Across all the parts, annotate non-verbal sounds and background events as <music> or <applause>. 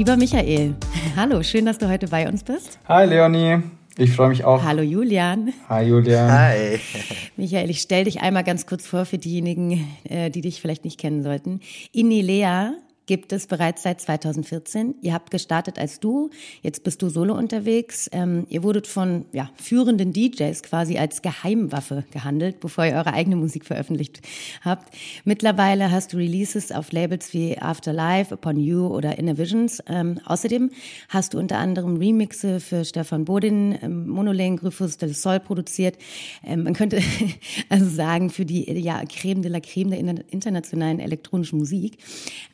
Lieber Michael, <laughs> hallo, schön, dass du heute bei uns bist. Hi Leonie, ich freue mich auch. Hallo Julian. Hi Julian. Hi. <laughs> Michael, ich stelle dich einmal ganz kurz vor für diejenigen, äh, die dich vielleicht nicht kennen sollten. Inilea gibt es bereits seit 2014. Ihr habt gestartet als du, jetzt bist du solo unterwegs. Ähm, ihr wurdet von ja, führenden DJs quasi als Geheimwaffe gehandelt, bevor ihr eure eigene Musik veröffentlicht habt. Mittlerweile hast du Releases auf Labels wie Afterlife, Upon You oder Inner Visions. Ähm, außerdem hast du unter anderem Remixe für Stefan Bodin, ähm, Monolane, Gryphus del Sol produziert. Ähm, man könnte <laughs> also sagen, für die ja, Creme de la Creme der internationalen elektronischen Musik.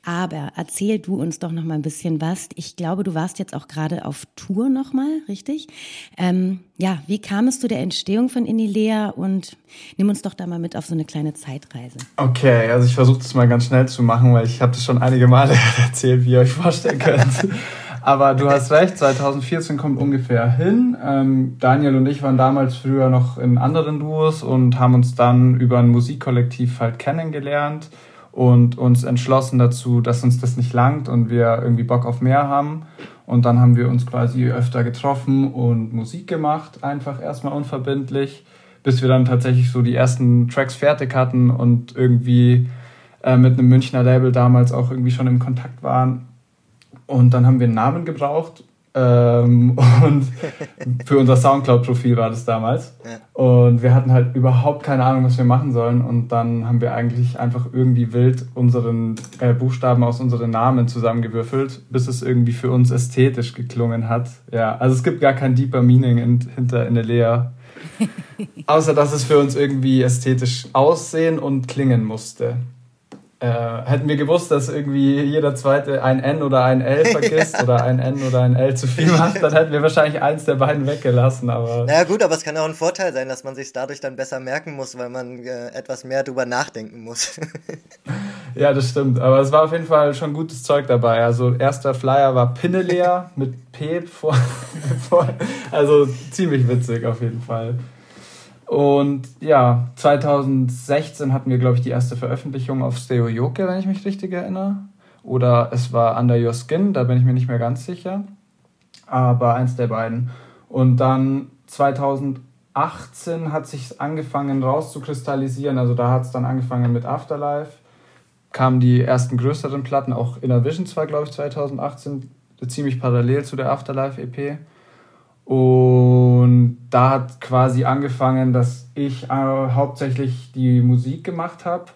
Aber erzähl du uns doch noch mal ein bisschen was. Ich glaube, du warst jetzt auch gerade auf Tour noch mal, richtig? Ähm, ja, wie kam es zu der Entstehung von Inilea und nimm uns doch da mal mit auf so eine kleine Zeitreise. Okay, also ich versuche das mal ganz schnell zu machen, weil ich habe das schon einige Male <laughs> erzählt, wie ihr euch vorstellen könnt. Aber du hast recht, 2014 kommt ungefähr hin. Ähm, Daniel und ich waren damals früher noch in anderen Duos und haben uns dann über ein Musikkollektiv halt kennengelernt und uns entschlossen dazu, dass uns das nicht langt und wir irgendwie Bock auf mehr haben. Und dann haben wir uns quasi öfter getroffen und Musik gemacht, einfach erstmal unverbindlich, bis wir dann tatsächlich so die ersten Tracks fertig hatten und irgendwie äh, mit einem Münchner Label damals auch irgendwie schon im Kontakt waren. Und dann haben wir einen Namen gebraucht ähm, <laughs> und für unser Soundcloud-Profil war das damals. Ja. Und wir hatten halt überhaupt keine Ahnung, was wir machen sollen. Und dann haben wir eigentlich einfach irgendwie wild unseren äh, Buchstaben aus unseren Namen zusammengewürfelt, bis es irgendwie für uns ästhetisch geklungen hat. Ja, also es gibt gar kein deeper Meaning in, hinter in der Lea. <laughs> Außer dass es für uns irgendwie ästhetisch aussehen und klingen musste. Äh, hätten wir gewusst, dass irgendwie jeder zweite ein N oder ein L <laughs> vergisst oder ein N oder ein L zu viel macht, dann hätten wir wahrscheinlich eins der beiden weggelassen. Aber naja gut, aber es kann auch ein Vorteil sein, dass man sich dadurch dann besser merken muss, weil man äh, etwas mehr drüber nachdenken muss. <laughs> ja, das stimmt. Aber es war auf jeden Fall schon gutes Zeug dabei. Also erster Flyer war Pinneleer mit P <laughs> vor also ziemlich witzig auf jeden Fall. Und ja, 2016 hatten wir, glaube ich, die erste Veröffentlichung auf Steo Yoke, wenn ich mich richtig erinnere. Oder es war Under Your Skin, da bin ich mir nicht mehr ganz sicher. Aber eins der beiden. Und dann 2018 hat sich angefangen rauszukristallisieren. Also da hat es dann angefangen mit Afterlife. Kamen die ersten größeren Platten, auch Inner Visions war, glaube ich, 2018 ziemlich parallel zu der Afterlife EP. Und da hat quasi angefangen, dass ich äh, hauptsächlich die Musik gemacht habe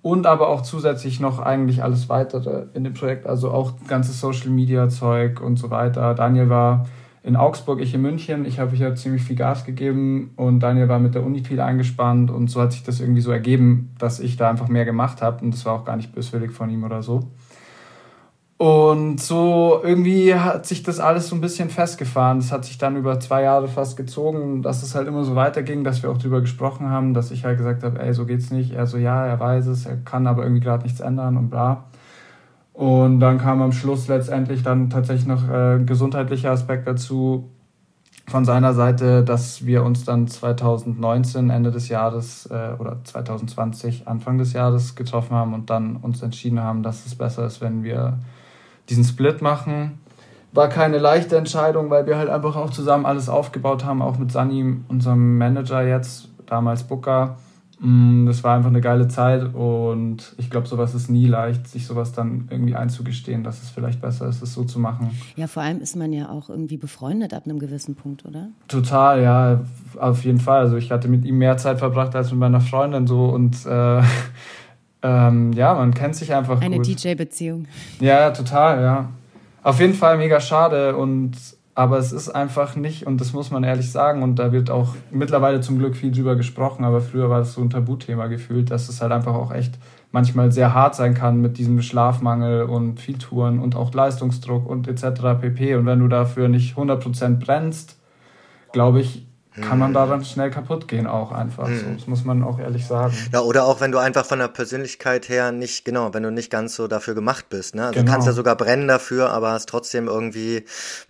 und aber auch zusätzlich noch eigentlich alles weitere in dem Projekt, also auch ganzes Social Media Zeug und so weiter. Daniel war in Augsburg, ich in München. Ich habe hier ziemlich viel Gas gegeben und Daniel war mit der Uni viel eingespannt und so hat sich das irgendwie so ergeben, dass ich da einfach mehr gemacht habe und das war auch gar nicht böswillig von ihm oder so. Und so irgendwie hat sich das alles so ein bisschen festgefahren. Das hat sich dann über zwei Jahre fast gezogen, dass es halt immer so weiterging, dass wir auch drüber gesprochen haben, dass ich halt gesagt habe, ey, so geht's nicht. Er so, ja, er weiß es, er kann aber irgendwie gerade nichts ändern und bla. Und dann kam am Schluss letztendlich dann tatsächlich noch äh, gesundheitlicher Aspekt dazu von seiner Seite, dass wir uns dann 2019, Ende des Jahres äh, oder 2020, Anfang des Jahres getroffen haben und dann uns entschieden haben, dass es besser ist, wenn wir diesen Split machen. War keine leichte Entscheidung, weil wir halt einfach auch zusammen alles aufgebaut haben, auch mit Sunny, unserem Manager jetzt, damals Booker. Mm, das war einfach eine geile Zeit und ich glaube, sowas ist nie leicht, sich sowas dann irgendwie einzugestehen, dass es vielleicht besser ist, es so zu machen. Ja, vor allem ist man ja auch irgendwie befreundet ab einem gewissen Punkt, oder? Total, ja, auf jeden Fall. Also ich hatte mit ihm mehr Zeit verbracht als mit meiner Freundin so und äh, <laughs> ähm, ja, man kennt sich einfach Eine DJ-Beziehung. Ja, total, ja. Auf jeden Fall mega schade und aber es ist einfach nicht, und das muss man ehrlich sagen, und da wird auch mittlerweile zum Glück viel drüber gesprochen, aber früher war das so ein Tabuthema gefühlt, dass es halt einfach auch echt manchmal sehr hart sein kann mit diesem Schlafmangel und viel Touren und auch Leistungsdruck und etc. pp. Und wenn du dafür nicht 100% brennst, glaube ich, kann man daran schnell kaputt gehen auch einfach. Mhm. So, das muss man auch ehrlich sagen. Ja, oder auch wenn du einfach von der Persönlichkeit her nicht, genau, wenn du nicht ganz so dafür gemacht bist. Ne? Also genau. Du kannst ja sogar brennen dafür, aber hast trotzdem irgendwie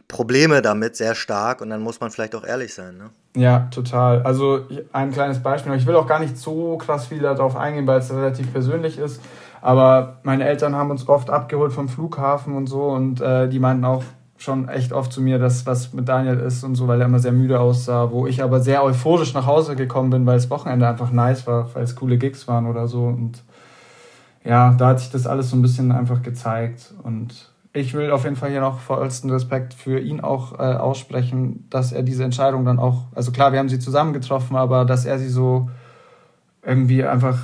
Probleme damit, sehr stark und dann muss man vielleicht auch ehrlich sein. Ne? Ja, total. Also ein kleines Beispiel. Ich will auch gar nicht so krass viel darauf eingehen, weil es relativ persönlich ist. Aber meine Eltern haben uns oft abgeholt vom Flughafen und so und äh, die meinten auch, schon echt oft zu mir, dass was mit Daniel ist und so, weil er immer sehr müde aussah, wo ich aber sehr euphorisch nach Hause gekommen bin, weil das Wochenende einfach nice war, weil es coole Gigs waren oder so. Und ja, da hat sich das alles so ein bisschen einfach gezeigt. Und ich will auf jeden Fall hier noch vollsten Respekt für ihn auch äh, aussprechen, dass er diese Entscheidung dann auch, also klar, wir haben sie zusammen getroffen, aber dass er sie so irgendwie einfach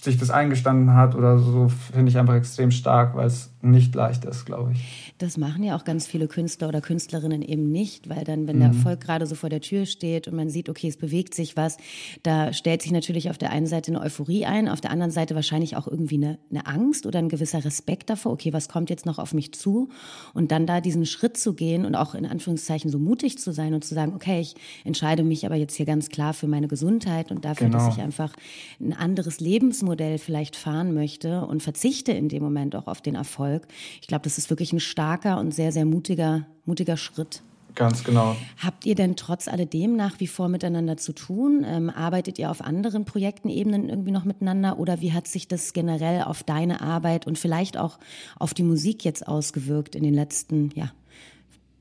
sich das eingestanden hat oder so, finde ich einfach extrem stark, weil es nicht leicht ist, glaube ich. Das machen ja auch ganz viele Künstler oder Künstlerinnen eben nicht, weil dann, wenn mhm. der Erfolg gerade so vor der Tür steht und man sieht, okay, es bewegt sich was, da stellt sich natürlich auf der einen Seite eine Euphorie ein, auf der anderen Seite wahrscheinlich auch irgendwie eine, eine Angst oder ein gewisser Respekt davor, okay, was kommt jetzt noch auf mich zu? Und dann da diesen Schritt zu gehen und auch in Anführungszeichen so mutig zu sein und zu sagen, okay, ich entscheide mich aber jetzt hier ganz klar für meine Gesundheit und dafür, genau. dass ich einfach ein anderes Lebensmodell vielleicht fahren möchte und verzichte in dem Moment auch auf den Erfolg. Ich glaube, das ist wirklich ein starker und sehr, sehr mutiger, mutiger Schritt. Ganz genau. Habt ihr denn trotz alledem nach wie vor miteinander zu tun? Ähm, arbeitet ihr auf anderen Projektenebenen irgendwie noch miteinander oder wie hat sich das generell auf deine Arbeit und vielleicht auch auf die Musik jetzt ausgewirkt in den letzten ja,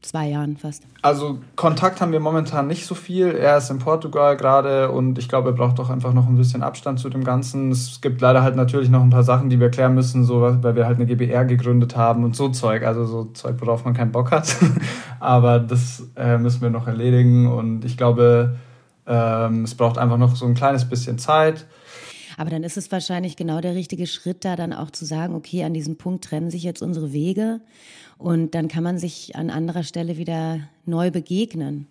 zwei Jahren fast. Also Kontakt haben wir momentan nicht so viel. Er ist in Portugal gerade und ich glaube, er braucht doch einfach noch ein bisschen Abstand zu dem Ganzen. Es gibt leider halt natürlich noch ein paar Sachen, die wir klären müssen, so weil wir halt eine GBR gegründet haben und so Zeug. Also so Zeug, worauf man keinen Bock hat. <laughs> Aber das äh, müssen wir noch erledigen und ich glaube, ähm, es braucht einfach noch so ein kleines bisschen Zeit. Aber dann ist es wahrscheinlich genau der richtige Schritt, da dann auch zu sagen, okay, an diesem Punkt trennen sich jetzt unsere Wege und dann kann man sich an anderer Stelle wieder neu begegnen.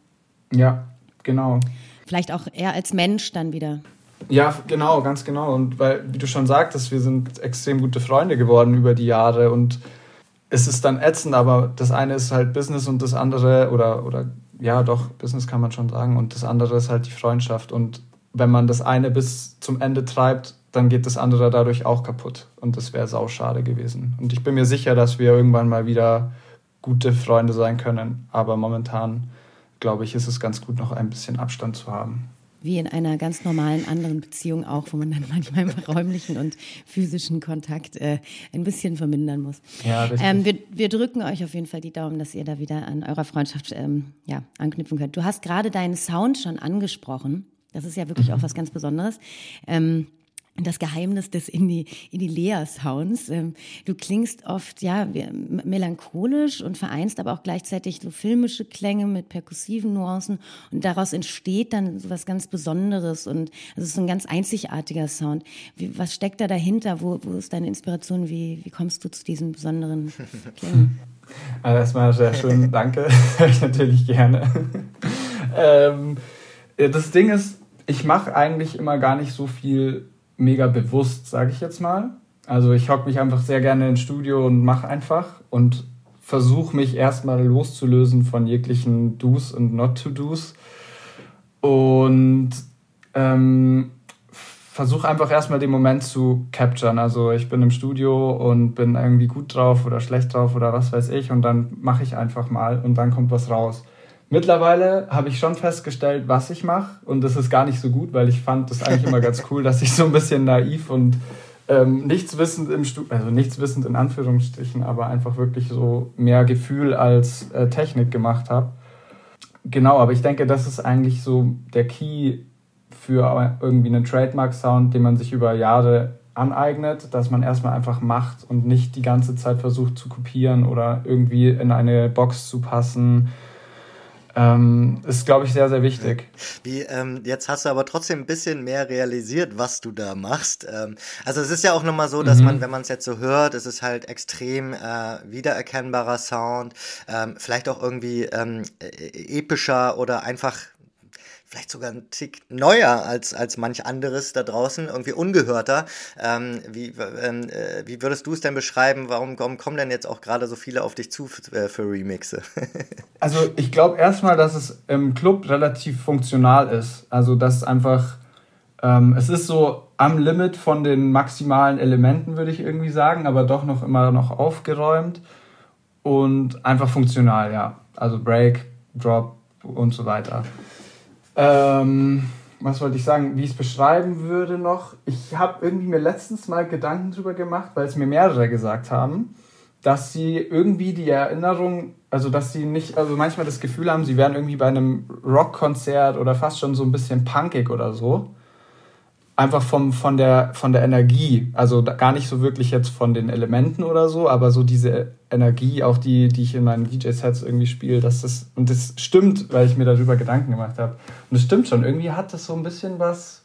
Ja, genau. Vielleicht auch eher als Mensch dann wieder. Ja, genau, ganz genau. Und weil, wie du schon sagtest, wir sind extrem gute Freunde geworden über die Jahre und es ist dann ätzend, aber das eine ist halt Business und das andere, oder, oder ja, doch, Business kann man schon sagen, und das andere ist halt die Freundschaft. Und wenn man das eine bis zum Ende treibt, dann geht das andere dadurch auch kaputt. Und das wäre sauschade gewesen. Und ich bin mir sicher, dass wir irgendwann mal wieder gute Freunde sein können. Aber momentan, glaube ich, ist es ganz gut, noch ein bisschen Abstand zu haben. Wie in einer ganz normalen anderen Beziehung auch, wo man dann manchmal im räumlichen und physischen Kontakt äh, ein bisschen vermindern muss. Ja, richtig. Ähm, wir, wir, drücken euch auf jeden Fall die Daumen, dass ihr da wieder an eurer Freundschaft ähm, ja, anknüpfen könnt. Du hast gerade deinen Sound schon angesprochen. Das ist ja wirklich mhm. auch was ganz Besonderes. Ähm, das Geheimnis des Indie-Lea-Sounds. Ähm, du klingst oft ja melancholisch und vereinst aber auch gleichzeitig so filmische Klänge mit perkussiven Nuancen und daraus entsteht dann so was ganz Besonderes und es ist so ein ganz einzigartiger Sound. Wie, was steckt da dahinter? Wo, wo ist deine Inspiration? Wie, wie kommst du zu diesen besonderen <laughs> Klängen? Also erstmal sehr schön, <laughs> danke. <laughs> Höre ich natürlich gerne. ähm, das Ding ist, ich mache eigentlich immer gar nicht so viel mega bewusst, sage ich jetzt mal. Also ich hocke mich einfach sehr gerne ins Studio und mache einfach und versuche mich erstmal loszulösen von jeglichen Do's und Not-to-Do's und ähm, versuche einfach erstmal den Moment zu capturen. Also ich bin im Studio und bin irgendwie gut drauf oder schlecht drauf oder was weiß ich und dann mache ich einfach mal und dann kommt was raus. Mittlerweile habe ich schon festgestellt, was ich mache und das ist gar nicht so gut, weil ich fand das eigentlich immer ganz cool, dass ich so ein bisschen naiv und ähm, nichts wissend im Studio, also nichts wissend in Anführungsstrichen, aber einfach wirklich so mehr Gefühl als äh, Technik gemacht habe. Genau, aber ich denke, das ist eigentlich so der Key für irgendwie einen Trademark-Sound, den man sich über Jahre aneignet, dass man erstmal einfach macht und nicht die ganze Zeit versucht zu kopieren oder irgendwie in eine Box zu passen ähm, ist, glaube ich, sehr, sehr wichtig. Wie, ähm, jetzt hast du aber trotzdem ein bisschen mehr realisiert, was du da machst. Ähm, also es ist ja auch nochmal so, dass mhm. man, wenn man es jetzt so hört, es ist halt extrem äh, wiedererkennbarer Sound, ähm, vielleicht auch irgendwie ähm, e-, epischer oder einfach vielleicht sogar ein Tick neuer als, als manch anderes da draußen, irgendwie ungehörter. Ähm, wie, ähm, äh, wie würdest du es denn beschreiben? Warum, warum kommen denn jetzt auch gerade so viele auf dich zu für, äh, für Remixe? <laughs> also ich glaube erstmal, dass es im Club relativ funktional ist. Also dass einfach, ähm, es ist so am Limit von den maximalen Elementen, würde ich irgendwie sagen, aber doch noch immer noch aufgeräumt und einfach funktional, ja. Also Break, Drop und so weiter. Ähm, was wollte ich sagen, wie ich es beschreiben würde noch? Ich habe irgendwie mir letztens mal Gedanken drüber gemacht, weil es mir mehrere gesagt haben, dass sie irgendwie die Erinnerung, also dass sie nicht, also manchmal das Gefühl haben, sie wären irgendwie bei einem Rockkonzert oder fast schon so ein bisschen punkig oder so einfach vom, von, der, von der Energie, also gar nicht so wirklich jetzt von den Elementen oder so, aber so diese Energie, auch die, die ich in meinen DJ-Sets irgendwie spiele, dass das, und das stimmt, weil ich mir darüber Gedanken gemacht habe. Und es stimmt schon, irgendwie hat das so ein bisschen was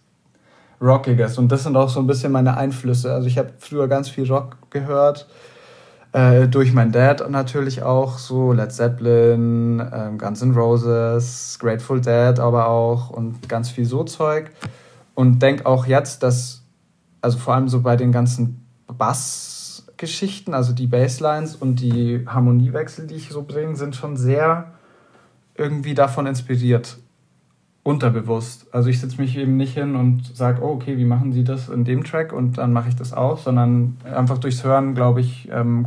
Rockiges und das sind auch so ein bisschen meine Einflüsse. Also ich habe früher ganz viel Rock gehört, äh, durch meinen Dad natürlich auch, so Led Zeppelin, äh, Guns N' Roses, Grateful Dead aber auch und ganz viel so Zeug und denke auch jetzt, dass, also vor allem so bei den ganzen Bassgeschichten, also die Basslines und die Harmoniewechsel, die ich so bringe, sind schon sehr irgendwie davon inspiriert. Unterbewusst. Also ich setze mich eben nicht hin und sage, oh, okay, wie machen Sie das in dem Track und dann mache ich das auch, sondern einfach durchs Hören, glaube ich, ähm,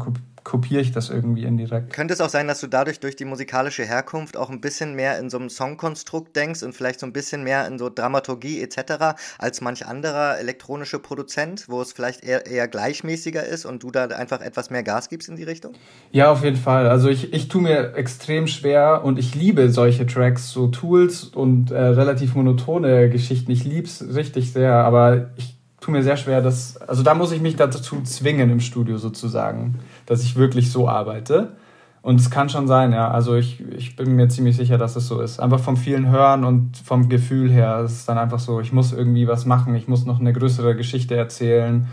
kopiere ich das irgendwie indirekt. Könnte es auch sein, dass du dadurch durch die musikalische Herkunft auch ein bisschen mehr in so einem Songkonstrukt denkst und vielleicht so ein bisschen mehr in so Dramaturgie etc. als manch anderer elektronische Produzent, wo es vielleicht eher, eher gleichmäßiger ist und du da einfach etwas mehr Gas gibst in die Richtung? Ja, auf jeden Fall. Also ich, ich tue mir extrem schwer und ich liebe solche Tracks, so Tools und äh, relativ monotone Geschichten. Ich liebe es richtig sehr, aber ich tue mir sehr schwer, dass, also da muss ich mich dazu zwingen im Studio sozusagen, dass ich wirklich so arbeite. Und es kann schon sein, ja. Also ich, ich bin mir ziemlich sicher, dass es so ist. Einfach vom vielen Hören und vom Gefühl her. Es ist dann einfach so, ich muss irgendwie was machen, ich muss noch eine größere Geschichte erzählen.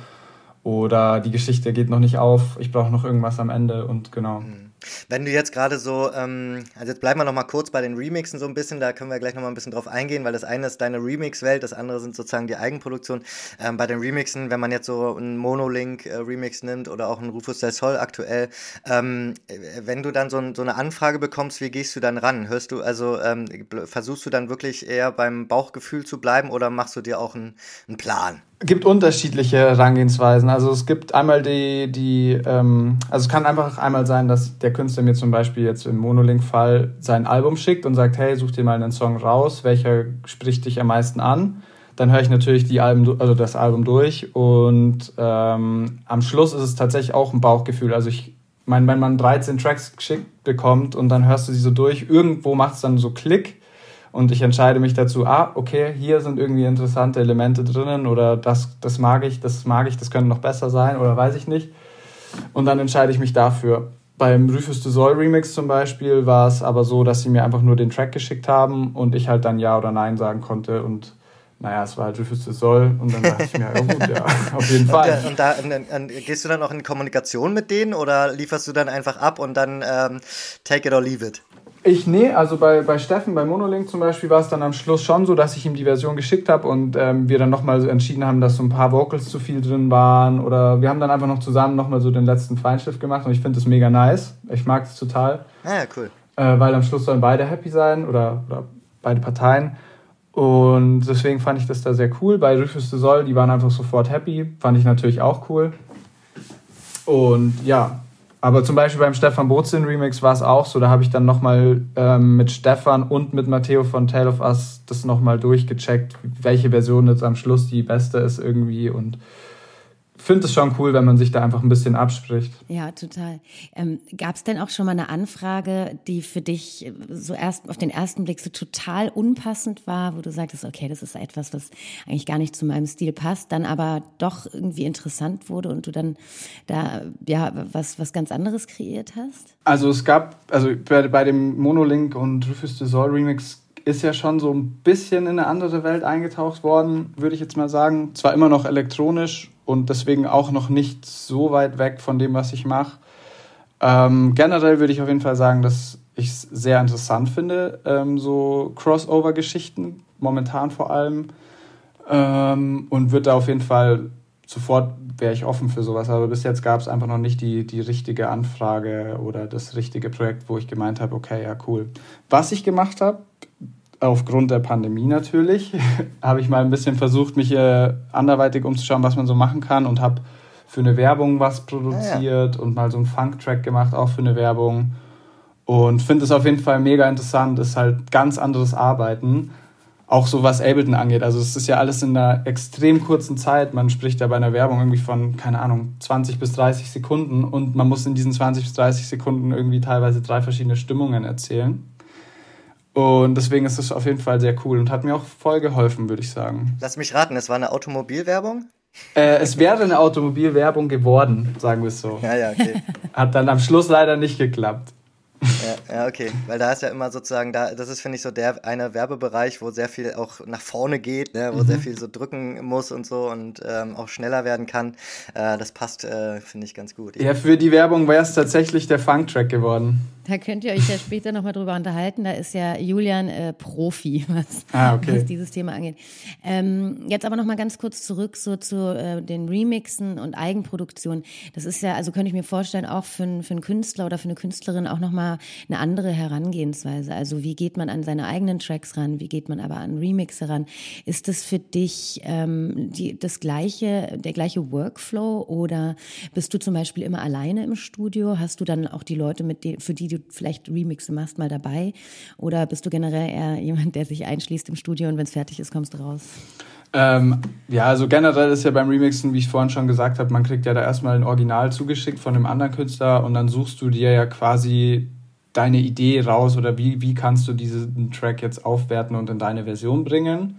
Oder die Geschichte geht noch nicht auf, ich brauche noch irgendwas am Ende und genau. Mhm. Wenn du jetzt gerade so, ähm, also jetzt bleiben wir noch mal kurz bei den Remixen so ein bisschen, da können wir gleich noch mal ein bisschen drauf eingehen, weil das eine ist deine Remix-Welt, das andere sind sozusagen die Eigenproduktion. Ähm, bei den Remixen, wenn man jetzt so einen Monolink-Remix äh, nimmt oder auch einen Rufus del Sol aktuell, ähm, wenn du dann so, so, eine Anfrage bekommst, wie gehst du dann ran? Hörst du, also ähm, versuchst du dann wirklich eher beim Bauchgefühl zu bleiben oder machst du dir auch einen, einen Plan? Gibt unterschiedliche Herangehensweisen. Also es gibt einmal die, die ähm, also es kann einfach einmal sein, dass der Künstler mir zum Beispiel jetzt im Monolink-Fall sein Album schickt und sagt, hey, such dir mal einen Song raus, welcher spricht dich am meisten an. Dann höre ich natürlich die Alben, also das Album durch und ähm, am Schluss ist es tatsächlich auch ein Bauchgefühl. Also ich meine, wenn man 13 Tracks geschickt bekommt und dann hörst du sie so durch, irgendwo macht es dann so Klick und ich entscheide mich dazu, ah, okay, hier sind irgendwie interessante Elemente drinnen oder das, das mag ich, das mag ich, das könnte noch besser sein oder weiß ich nicht. Und dann entscheide ich mich dafür. Beim Rufus du Soll Remix zum Beispiel war es aber so, dass sie mir einfach nur den Track geschickt haben und ich halt dann Ja oder Nein sagen konnte und naja, es war halt Rufus du Soll und dann dachte ich mir, ja gut, ja, <laughs> auf jeden Fall. Und, da, und, da, und, gehst du dann auch in Kommunikation mit denen oder lieferst du dann einfach ab und dann ähm, take it or leave it? Ich, nee, also bei, bei Steffen, bei Monolink zum Beispiel, war es dann am Schluss schon so, dass ich ihm die Version geschickt habe und ähm, wir dann nochmal entschieden haben, dass so ein paar Vocals zu viel drin waren. Oder wir haben dann einfach noch zusammen nochmal so den letzten Feinschliff gemacht und ich finde es mega nice. Ich mag es total. Ah, ja, cool. Äh, weil am Schluss sollen beide happy sein oder, oder beide Parteien. Und deswegen fand ich das da sehr cool. Bei Rufus de Sol, die waren einfach sofort happy. Fand ich natürlich auch cool. Und ja, aber zum Beispiel beim Stefan Bozin Remix war es auch so, da habe ich dann nochmal ähm, mit Stefan und mit Matteo von Tale of Us das nochmal durchgecheckt, welche Version jetzt am Schluss die beste ist irgendwie und finde es schon cool, wenn man sich da einfach ein bisschen abspricht. Ja, total. Ähm, Gab es denn auch schon mal eine Anfrage, die für dich so erst auf den ersten Blick so total unpassend war, wo du sagtest, okay, das ist etwas, was eigentlich gar nicht zu meinem Stil passt, dann aber doch irgendwie interessant wurde und du dann da ja was was ganz anderes kreiert hast? Also es gab, also bei, bei dem Monolink und Rufus de Sol Remix ist ja schon so ein bisschen in eine andere Welt eingetaucht worden, würde ich jetzt mal sagen. Zwar immer noch elektronisch und deswegen auch noch nicht so weit weg von dem, was ich mache. Ähm, generell würde ich auf jeden Fall sagen, dass ich es sehr interessant finde, ähm, so Crossover-Geschichten momentan vor allem. Ähm, und wird da auf jeden Fall sofort wäre ich offen für sowas. Aber bis jetzt gab es einfach noch nicht die, die richtige Anfrage oder das richtige Projekt, wo ich gemeint habe, okay, ja, cool. Was ich gemacht habe, aufgrund der Pandemie natürlich, <laughs> habe ich mal ein bisschen versucht, mich äh, anderweitig umzuschauen, was man so machen kann und habe für eine Werbung was produziert ah, ja. und mal so einen Funk-Track gemacht, auch für eine Werbung. Und finde es auf jeden Fall mega interessant. Ist halt ganz anderes Arbeiten. Auch so was Ableton angeht. Also es ist ja alles in einer extrem kurzen Zeit. Man spricht ja bei einer Werbung irgendwie von, keine Ahnung, 20 bis 30 Sekunden und man muss in diesen 20 bis 30 Sekunden irgendwie teilweise drei verschiedene Stimmungen erzählen. Und deswegen ist es auf jeden Fall sehr cool und hat mir auch voll geholfen, würde ich sagen. Lass mich raten, es war eine Automobilwerbung? Äh, es wäre eine Automobilwerbung geworden, sagen wir es so. Ja, ja, okay. Hat dann am Schluss leider nicht geklappt. Ja, ja, okay. Weil da ist ja immer sozusagen, da, das ist, finde ich, so der eine Werbebereich, wo sehr viel auch nach vorne geht, ne? wo mhm. sehr viel so drücken muss und so und ähm, auch schneller werden kann. Äh, das passt, äh, finde ich, ganz gut. Ja, für die Werbung wäre es tatsächlich der Funk-Track geworden. Da könnt ihr euch ja später nochmal drüber unterhalten. Da ist ja Julian äh, Profi, <laughs> was, ah, okay. was, dieses Thema angeht. Ähm, jetzt aber nochmal ganz kurz zurück so zu äh, den Remixen und Eigenproduktionen. Das ist ja, also könnte ich mir vorstellen, auch für, für einen Künstler oder für eine Künstlerin auch nochmal eine andere Herangehensweise. Also wie geht man an seine eigenen Tracks ran? Wie geht man aber an Remixe ran? Ist das für dich ähm, die, das gleiche, der gleiche Workflow oder bist du zum Beispiel immer alleine im Studio? Hast du dann auch die Leute, mit denen, für die du vielleicht Remixe machst, mal dabei? Oder bist du generell eher jemand, der sich einschließt im Studio und wenn es fertig ist, kommst du raus? Ähm, ja, also generell ist ja beim Remixen, wie ich vorhin schon gesagt habe, man kriegt ja da erstmal ein Original zugeschickt von einem anderen Künstler und dann suchst du dir ja quasi deine Idee raus oder wie, wie kannst du diesen Track jetzt aufwerten und in deine Version bringen.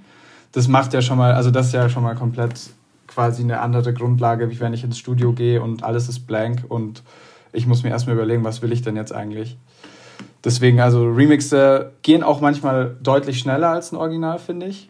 Das macht ja schon mal, also das ist ja schon mal komplett quasi eine andere Grundlage, wie wenn ich ins Studio gehe und alles ist blank und ich muss mir erstmal überlegen, was will ich denn jetzt eigentlich. Deswegen, also Remixe gehen auch manchmal deutlich schneller als ein Original, finde ich.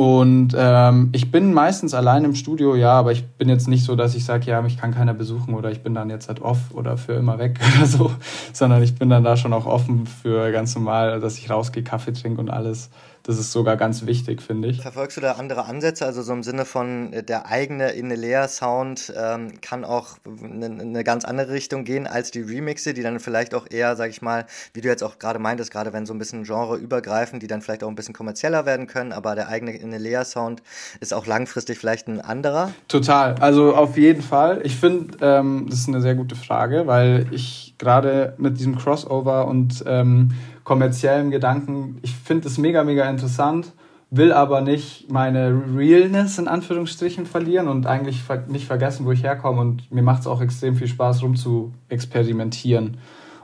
Und ähm, ich bin meistens allein im Studio, ja, aber ich bin jetzt nicht so, dass ich sage, ja, mich kann keiner besuchen oder ich bin dann jetzt halt off oder für immer weg <laughs> oder so, sondern ich bin dann da schon auch offen für ganz normal, dass ich rausgehe, Kaffee trinke und alles. Das ist sogar ganz wichtig, finde ich. Verfolgst du da andere Ansätze? Also so im Sinne von äh, der eigene Inelea-Sound ähm, kann auch in eine ganz andere Richtung gehen als die Remixe, die dann vielleicht auch eher, sag ich mal, wie du jetzt auch gerade meintest, gerade wenn so ein bisschen Genre übergreifen, die dann vielleicht auch ein bisschen kommerzieller werden können, aber der eigene Inelea-Sound ist auch langfristig vielleicht ein anderer? Total, also auf jeden Fall. Ich finde, ähm, das ist eine sehr gute Frage, weil ich gerade mit diesem Crossover und ähm, kommerziellen Gedanken. Ich finde es mega, mega interessant, will aber nicht meine Realness in Anführungsstrichen verlieren und eigentlich nicht vergessen, wo ich herkomme. Und mir macht es auch extrem viel Spaß, rum zu experimentieren.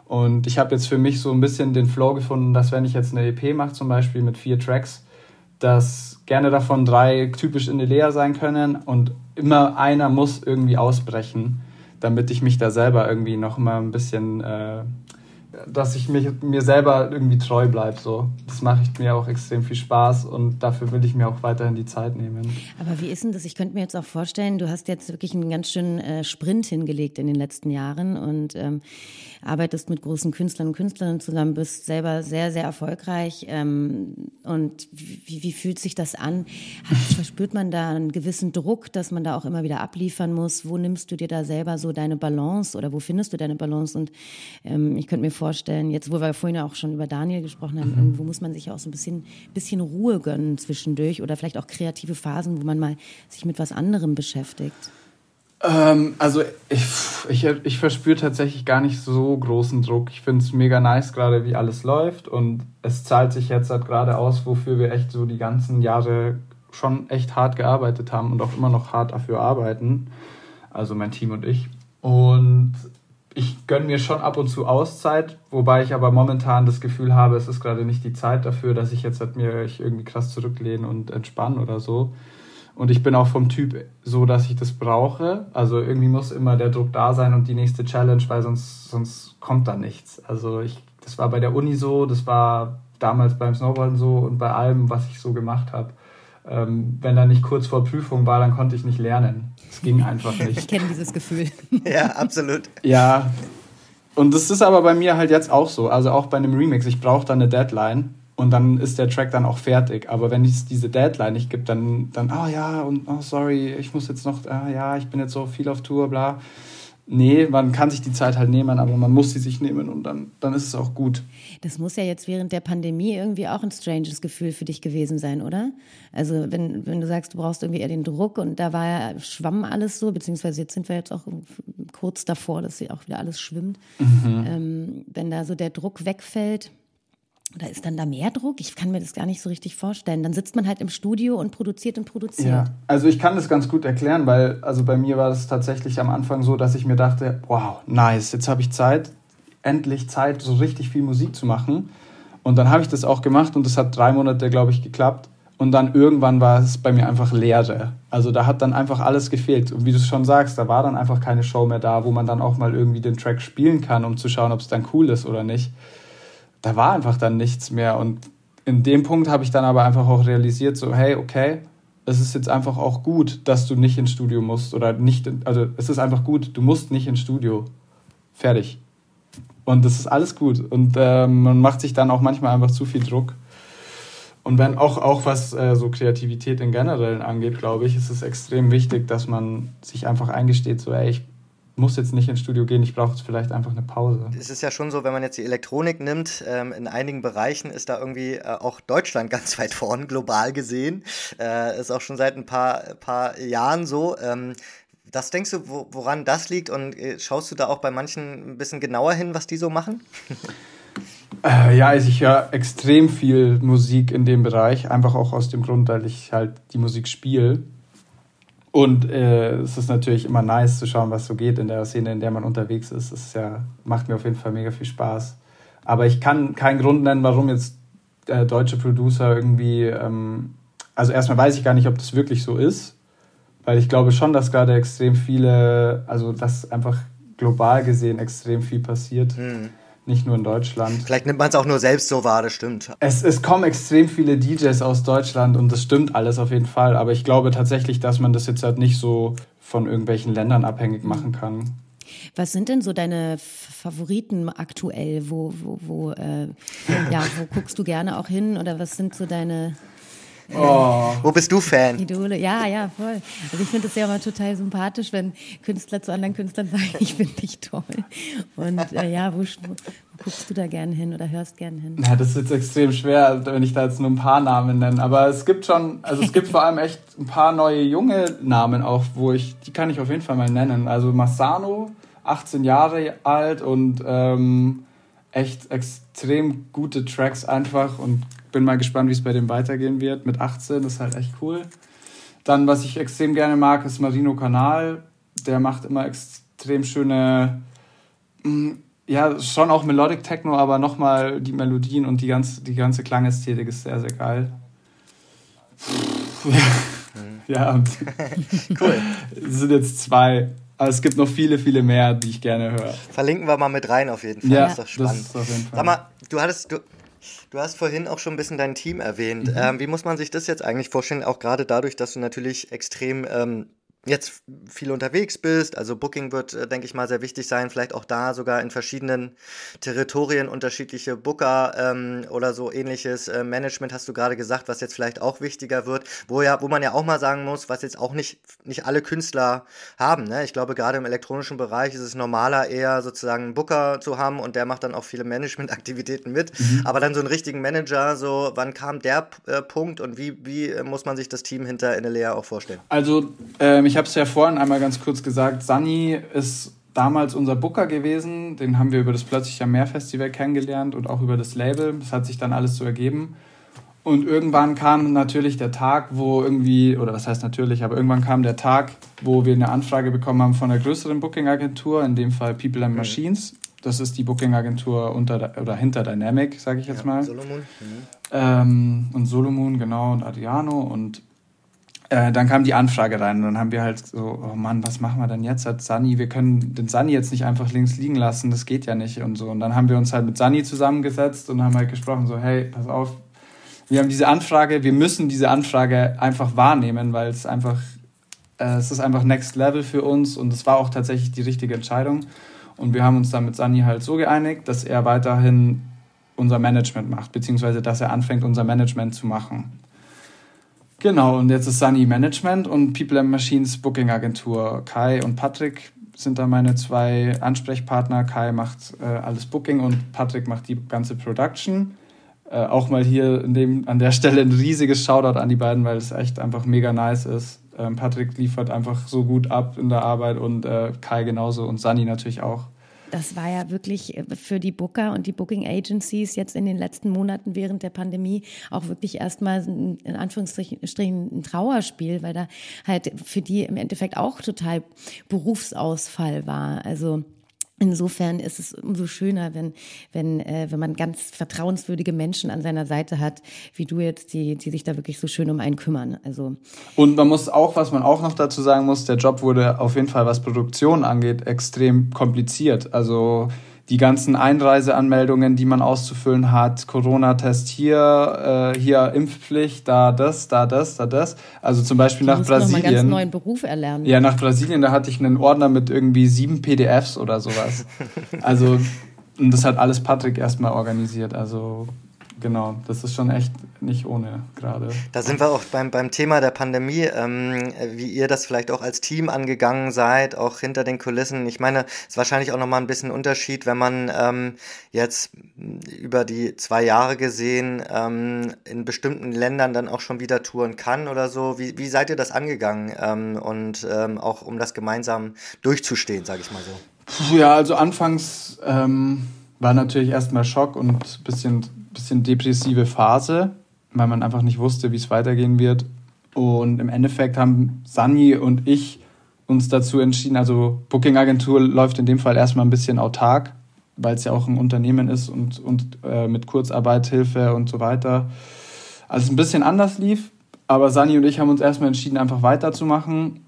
Und ich habe jetzt für mich so ein bisschen den Flow gefunden, dass wenn ich jetzt eine EP mache, zum Beispiel mit vier Tracks, dass gerne davon drei typisch in der Lea sein können und immer einer muss irgendwie ausbrechen, damit ich mich da selber irgendwie noch mal ein bisschen äh, dass ich mich, mir selber irgendwie treu bleibe. So. Das macht mir auch extrem viel Spaß und dafür will ich mir auch weiterhin die Zeit nehmen. Aber wie ist denn das? Ich könnte mir jetzt auch vorstellen, du hast jetzt wirklich einen ganz schönen äh, Sprint hingelegt in den letzten Jahren und ähm, arbeitest mit großen Künstlern und Künstlerinnen zusammen, bist selber sehr, sehr erfolgreich. Ähm, und wie, wie fühlt sich das an? Hat, verspürt man da einen gewissen Druck, dass man da auch immer wieder abliefern muss? Wo nimmst du dir da selber so deine Balance oder wo findest du deine Balance? Und ähm, ich könnte mir vorstellen, jetzt wo wir vorhin auch schon über Daniel gesprochen haben, mhm. irgendwo muss man sich auch so ein bisschen, bisschen Ruhe gönnen zwischendurch oder vielleicht auch kreative Phasen, wo man mal sich mit was anderem beschäftigt. Ähm, also ich, ich, ich verspüre tatsächlich gar nicht so großen Druck. Ich finde es mega nice gerade, wie alles läuft und es zahlt sich jetzt halt gerade aus, wofür wir echt so die ganzen Jahre schon echt hart gearbeitet haben und auch immer noch hart dafür arbeiten. Also mein Team und ich. Und ich gönne mir schon ab und zu Auszeit, wobei ich aber momentan das Gefühl habe, es ist gerade nicht die Zeit dafür, dass ich jetzt halt mir irgendwie krass zurücklehne und entspanne oder so. Und ich bin auch vom Typ so, dass ich das brauche. Also irgendwie muss immer der Druck da sein und die nächste Challenge, weil sonst, sonst kommt da nichts. Also ich, das war bei der Uni so, das war damals beim Snowboarden so und bei allem, was ich so gemacht habe. Ähm, wenn da nicht kurz vor Prüfung war, dann konnte ich nicht lernen. Es ging einfach <laughs> nicht. Ich kenne dieses Gefühl. <laughs> ja, absolut. Ja. Und das ist aber bei mir halt jetzt auch so. Also auch bei einem Remix. Ich brauche da eine Deadline und dann ist der Track dann auch fertig. Aber wenn es diese Deadline nicht gibt, dann, dann, oh ja, und oh sorry, ich muss jetzt noch, ah ja, ich bin jetzt so viel auf Tour, bla. Nee, man kann sich die Zeit halt nehmen, aber man muss sie sich nehmen und dann, dann ist es auch gut. Das muss ja jetzt während der Pandemie irgendwie auch ein stranges Gefühl für dich gewesen sein, oder? Also wenn, wenn du sagst, du brauchst irgendwie eher den Druck und da war ja, schwamm alles so, beziehungsweise jetzt sind wir jetzt auch kurz davor, dass auch wieder alles schwimmt. Mhm. Ähm, wenn da so der Druck wegfällt, oder ist dann da mehr Druck? Ich kann mir das gar nicht so richtig vorstellen. Dann sitzt man halt im Studio und produziert und produziert. Ja, also ich kann das ganz gut erklären, weil also bei mir war das tatsächlich am Anfang so, dass ich mir dachte, wow, nice, jetzt habe ich Zeit, endlich Zeit, so richtig viel Musik zu machen. Und dann habe ich das auch gemacht und das hat drei Monate, glaube ich, geklappt. Und dann irgendwann war es bei mir einfach Leere. Also da hat dann einfach alles gefehlt. Und wie du es schon sagst, da war dann einfach keine Show mehr da, wo man dann auch mal irgendwie den Track spielen kann, um zu schauen, ob es dann cool ist oder nicht da war einfach dann nichts mehr. Und in dem Punkt habe ich dann aber einfach auch realisiert, so, hey, okay, es ist jetzt einfach auch gut, dass du nicht ins Studio musst oder nicht, also es ist einfach gut, du musst nicht ins Studio. Fertig. Und das ist alles gut. Und äh, man macht sich dann auch manchmal einfach zu viel Druck. Und wenn auch, auch was äh, so Kreativität in Generellen angeht, glaube ich, ist es extrem wichtig, dass man sich einfach eingesteht, so, ey, ich muss jetzt nicht ins Studio gehen, ich brauche jetzt vielleicht einfach eine Pause. Es ist ja schon so, wenn man jetzt die Elektronik nimmt, ähm, in einigen Bereichen ist da irgendwie äh, auch Deutschland <laughs> ganz weit vorn, global gesehen. Äh, ist auch schon seit ein paar, paar Jahren so. Ähm, das denkst du, wo, woran das liegt und äh, schaust du da auch bei manchen ein bisschen genauer hin, was die so machen? <laughs> Äh, ja, also ich höre extrem viel Musik in dem Bereich, einfach auch aus dem Grund, weil ich halt die Musik spiele. Und äh, es ist natürlich immer nice zu schauen, was so geht in der Szene, in der man unterwegs ist. Das ist ja, macht mir auf jeden Fall mega viel Spaß. Aber ich kann keinen Grund nennen, warum jetzt äh, deutsche Producer irgendwie. Ähm, also erstmal weiß ich gar nicht, ob das wirklich so ist, weil ich glaube schon, dass gerade extrem viele, also dass einfach global gesehen extrem viel passiert. Mhm nicht nur in Deutschland. Vielleicht nimmt man es auch nur selbst so wahr, das stimmt. Es, es kommen extrem viele DJs aus Deutschland und das stimmt alles auf jeden Fall. Aber ich glaube tatsächlich, dass man das jetzt halt nicht so von irgendwelchen Ländern abhängig machen kann. Was sind denn so deine Favoriten aktuell? Wo, wo, wo, äh, ja, wo guckst du gerne auch hin? Oder was sind so deine Oh. Wo bist du Fan? Idole, ja, ja, voll. Also ich finde es ja immer total sympathisch, wenn Künstler zu anderen Künstlern sagen, <laughs> ich finde dich toll. Und äh, ja, wo, wo, guckst du da gerne hin oder hörst gerne hin? Ja, das ist jetzt extrem schwer, wenn ich da jetzt nur ein paar Namen nenne. Aber es gibt schon, also es gibt vor allem echt ein paar neue junge Namen auch, wo ich, die kann ich auf jeden Fall mal nennen. Also Massano, 18 Jahre alt und ähm, echt extrem gute Tracks einfach und bin mal gespannt, wie es bei dem weitergehen wird. Mit 18 das ist halt echt cool. Dann, was ich extrem gerne mag, ist Marino Kanal. Der macht immer extrem schöne, mm, ja, schon auch Melodic Techno, aber nochmal die Melodien und die ganze, die ganze Klangästhetik ist sehr, sehr geil. <laughs> ja, <laughs> cool. Es sind jetzt zwei. Aber es gibt noch viele, viele mehr, die ich gerne höre. Verlinken wir mal mit rein auf jeden Fall. Ja, das ist doch spannend. Das ist auf jeden Fall. Sag mal, du hattest, du, Du hast vorhin auch schon ein bisschen dein Team erwähnt. Mhm. Ähm, wie muss man sich das jetzt eigentlich vorstellen? Auch gerade dadurch, dass du natürlich extrem ähm, jetzt viel unterwegs bist, also Booking wird, äh, denke ich mal, sehr wichtig sein, vielleicht auch da sogar in verschiedenen Territorien unterschiedliche Booker ähm, oder so ähnliches äh, Management hast du gerade gesagt, was jetzt vielleicht auch wichtiger wird, wo ja, wo man ja auch mal sagen muss, was jetzt auch nicht, nicht alle Künstler haben. Ne? Ich glaube, gerade im elektronischen Bereich ist es normaler, eher sozusagen einen Booker zu haben und der macht dann auch viele Managementaktivitäten mit. Mhm. Aber dann so einen richtigen Manager, so wann kam der äh, Punkt und wie, wie äh, muss man sich das Team hinter Inelea auch vorstellen? Also ähm, ich ich habe es ja vorhin einmal ganz kurz gesagt, Sunny ist damals unser Booker gewesen. Den haben wir über das Plötzlich am Meer Festival kennengelernt und auch über das Label. Das hat sich dann alles so ergeben. Und irgendwann kam natürlich der Tag, wo irgendwie, oder was heißt natürlich, aber irgendwann kam der Tag, wo wir eine Anfrage bekommen haben von einer größeren Booking-Agentur, in dem Fall People and Machines. Das ist die Booking-Agentur unter oder hinter Dynamic, sage ich jetzt ja, mal. Solomon. Mhm. Ähm, und Solomon, genau, und Adriano. Und äh, dann kam die Anfrage rein und dann haben wir halt so, oh Mann, was machen wir denn jetzt als Sani? Wir können den Sani jetzt nicht einfach links liegen lassen, das geht ja nicht und so. Und dann haben wir uns halt mit Sani zusammengesetzt und haben halt gesprochen, so, hey, pass auf, wir haben diese Anfrage, wir müssen diese Anfrage einfach wahrnehmen, weil es einfach, äh, es ist einfach Next Level für uns und es war auch tatsächlich die richtige Entscheidung. Und wir haben uns dann mit Sani halt so geeinigt, dass er weiterhin unser Management macht, beziehungsweise dass er anfängt, unser Management zu machen. Genau, und jetzt ist Sunny Management und People and Machines Booking Agentur. Kai und Patrick sind da meine zwei Ansprechpartner. Kai macht äh, alles Booking und Patrick macht die ganze Production. Äh, auch mal hier dem, an der Stelle ein riesiges Shoutout an die beiden, weil es echt einfach mega nice ist. Ähm, Patrick liefert einfach so gut ab in der Arbeit und äh, Kai genauso und Sunny natürlich auch. Das war ja wirklich äh, für die Booker und die Booking Agencies jetzt in den letzten Monaten während der Pandemie auch wirklich erstmal in Anführungsstrichen ein Trauerspiel, weil da halt für die im Endeffekt auch total Berufsausfall war. Also Insofern ist es umso schöner, wenn, wenn, äh, wenn man ganz vertrauenswürdige Menschen an seiner Seite hat, wie du jetzt, die, die sich da wirklich so schön um einen kümmern. Also und man muss auch, was man auch noch dazu sagen muss, der Job wurde auf jeden Fall, was Produktion angeht, extrem kompliziert. Also die ganzen Einreiseanmeldungen, die man auszufüllen hat, Corona-Test hier, äh, hier Impfpflicht, da das, da das, da das. Also zum Beispiel die nach Brasilien. Noch mal ganz neuen Beruf erlernen. Ja, nach Brasilien, da hatte ich einen Ordner mit irgendwie sieben PDFs oder sowas. <laughs> also und das hat alles Patrick erstmal organisiert. Also genau, das ist schon echt nicht ohne gerade. Da sind wir auch beim, beim Thema der Pandemie, ähm, wie ihr das vielleicht auch als Team angegangen seid, auch hinter den Kulissen. Ich meine, es ist wahrscheinlich auch nochmal ein bisschen Unterschied, wenn man ähm, jetzt über die zwei Jahre gesehen ähm, in bestimmten Ländern dann auch schon wieder touren kann oder so. Wie, wie seid ihr das angegangen ähm, und ähm, auch um das gemeinsam durchzustehen, sage ich mal so? Ja, also anfangs ähm, war natürlich erstmal Schock und ein bisschen bisschen depressive Phase, weil man einfach nicht wusste, wie es weitergehen wird. Und im Endeffekt haben Sani und ich uns dazu entschieden, also Booking Agentur läuft in dem Fall erstmal ein bisschen autark, weil es ja auch ein Unternehmen ist und, und äh, mit Kurzarbeithilfe und so weiter. Also ein bisschen anders lief, aber Sani und ich haben uns erstmal entschieden, einfach weiterzumachen,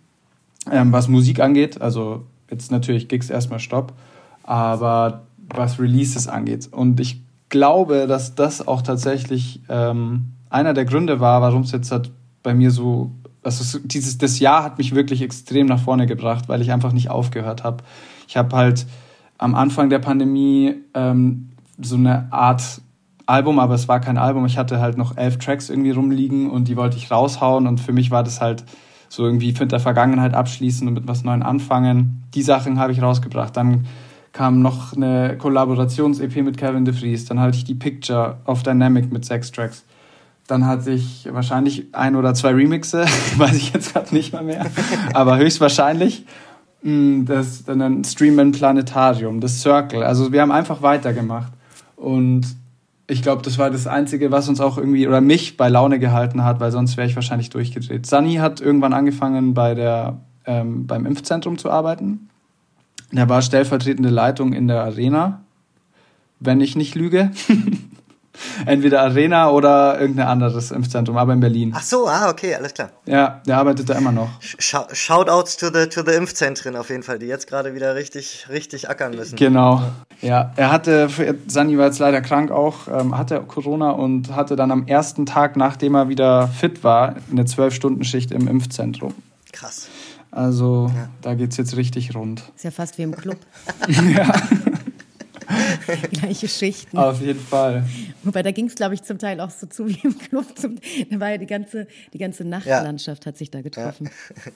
ähm, was Musik angeht. Also jetzt natürlich Gigs erstmal Stopp, aber was Releases angeht. Und ich glaube, dass das auch tatsächlich ähm, einer der Gründe war, warum es jetzt halt bei mir so, also dieses das Jahr hat mich wirklich extrem nach vorne gebracht, weil ich einfach nicht aufgehört habe. Ich habe halt am Anfang der Pandemie ähm, so eine Art Album, aber es war kein Album. Ich hatte halt noch elf Tracks irgendwie rumliegen und die wollte ich raushauen und für mich war das halt so irgendwie mit der Vergangenheit abschließen und mit was Neuem anfangen. Die Sachen habe ich rausgebracht. Dann kam noch eine Kollaborations-EP mit Kevin DeFries. Dann hatte ich die Picture of Dynamic mit sechs Tracks. Dann hatte ich wahrscheinlich ein oder zwei Remixe, <laughs> weiß ich jetzt gerade nicht mal mehr, aber höchstwahrscheinlich. Mm, das, dann ein Stream in Planetarium, das Circle. Also wir haben einfach weitergemacht. Und ich glaube, das war das Einzige, was uns auch irgendwie oder mich bei Laune gehalten hat, weil sonst wäre ich wahrscheinlich durchgedreht. Sunny hat irgendwann angefangen, bei der, ähm, beim Impfzentrum zu arbeiten. Der war stellvertretende Leitung in der Arena, wenn ich nicht lüge. <laughs> Entweder Arena oder irgendein anderes Impfzentrum, aber in Berlin. Ach so, ah, okay, alles klar. Ja, der arbeitet da immer noch. Shoutouts to the, to the Impfzentren auf jeden Fall, die jetzt gerade wieder richtig, richtig ackern müssen. Genau. Ja, er hatte, Sani war jetzt leider krank auch, ähm, hatte Corona und hatte dann am ersten Tag, nachdem er wieder fit war, eine Zwölf-Stunden-Schicht im Impfzentrum. Krass. Also ja. da geht es jetzt richtig rund. Ist ja fast wie im Club. <laughs> ja. <laughs> <laughs> Gleiche Schichten. Auf jeden Fall. Wobei da ging es, glaube ich, zum Teil auch so zu wie im Club. Zum, da war ja die ganze, die ganze Nachtlandschaft ja. hat sich da getroffen.